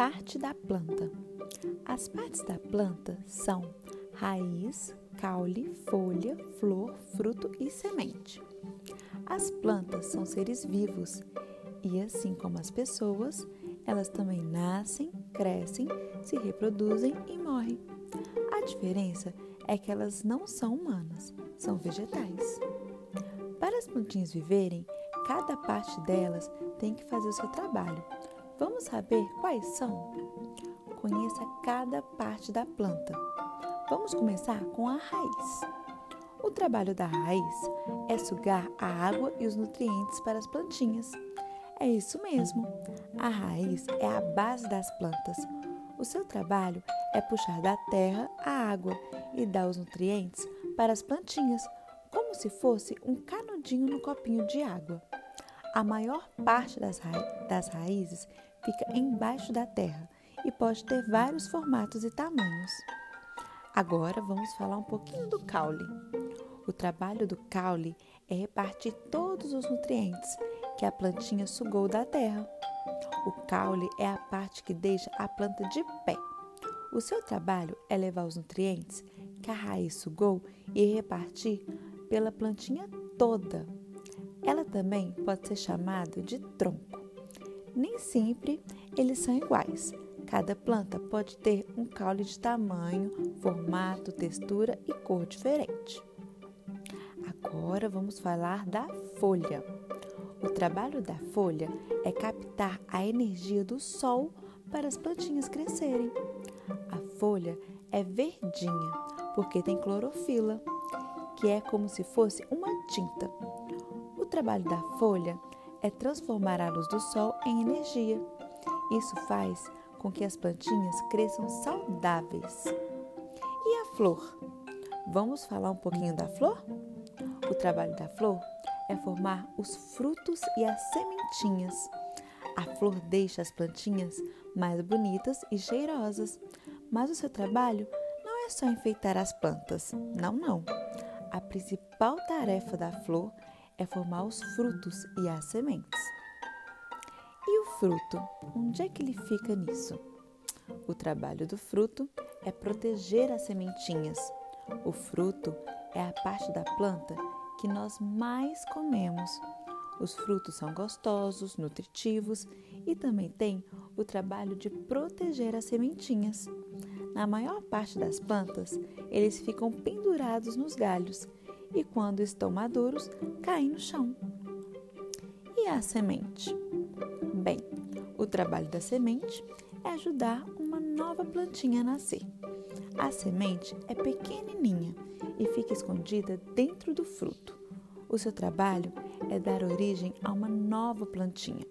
parte da planta. As partes da planta são raiz, caule, folha, flor, fruto e semente. As plantas são seres vivos e, assim como as pessoas, elas também nascem, crescem, se reproduzem e morrem. A diferença é que elas não são humanas, são vegetais. Para as plantinhas viverem, cada parte delas tem que fazer o seu trabalho. Vamos saber quais são? Conheça cada parte da planta. Vamos começar com a raiz. O trabalho da raiz é sugar a água e os nutrientes para as plantinhas. É isso mesmo. A raiz é a base das plantas. O seu trabalho é puxar da terra a água e dar os nutrientes para as plantinhas, como se fosse um canudinho no copinho de água. A maior parte das, ra das raízes fica embaixo da terra e pode ter vários formatos e tamanhos. Agora vamos falar um pouquinho do caule. O trabalho do caule é repartir todos os nutrientes que a plantinha sugou da terra. O caule é a parte que deixa a planta de pé. O seu trabalho é levar os nutrientes que a raiz sugou e repartir pela plantinha toda. Ela também pode ser chamada de tronco. Nem sempre eles são iguais. Cada planta pode ter um caule de tamanho, formato, textura e cor diferente. Agora vamos falar da folha. O trabalho da folha é captar a energia do sol para as plantinhas crescerem. A folha é verdinha porque tem clorofila, que é como se fosse uma tinta. O trabalho da folha é transformar a luz do sol em energia. Isso faz com que as plantinhas cresçam saudáveis. E a flor? Vamos falar um pouquinho da flor? O trabalho da flor é formar os frutos e as sementinhas. A flor deixa as plantinhas mais bonitas e cheirosas, mas o seu trabalho não é só enfeitar as plantas. Não, não. A principal tarefa da flor é formar os frutos e as sementes. E o fruto? Onde é que ele fica nisso? O trabalho do fruto é proteger as sementinhas. O fruto é a parte da planta que nós mais comemos. Os frutos são gostosos, nutritivos e também tem o trabalho de proteger as sementinhas. Na maior parte das plantas, eles ficam pendurados nos galhos e, quando estão maduros, caem no chão. E a semente? Bem, o trabalho da semente é ajudar uma nova plantinha a nascer. A semente é pequenininha e fica escondida dentro do fruto. O seu trabalho é dar origem a uma nova plantinha.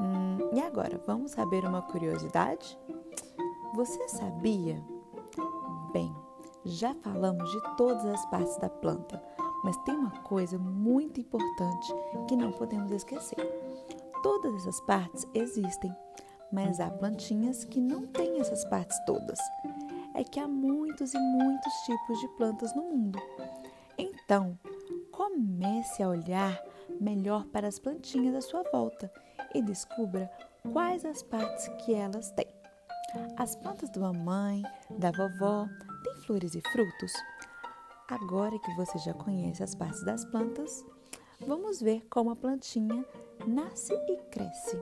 Hum, e agora, vamos saber uma curiosidade? Você sabia? Bem, já falamos de todas as partes da planta, mas tem uma coisa muito importante que não podemos esquecer. Todas essas partes existem, mas há plantinhas que não têm essas partes todas é que há muitos e muitos tipos de plantas no mundo. Então, comece a olhar melhor para as plantinhas à sua volta e descubra quais as partes que elas têm. As plantas da mamãe, da vovó, flores e frutos? Agora que você já conhece as partes das plantas, vamos ver como a plantinha nasce e cresce.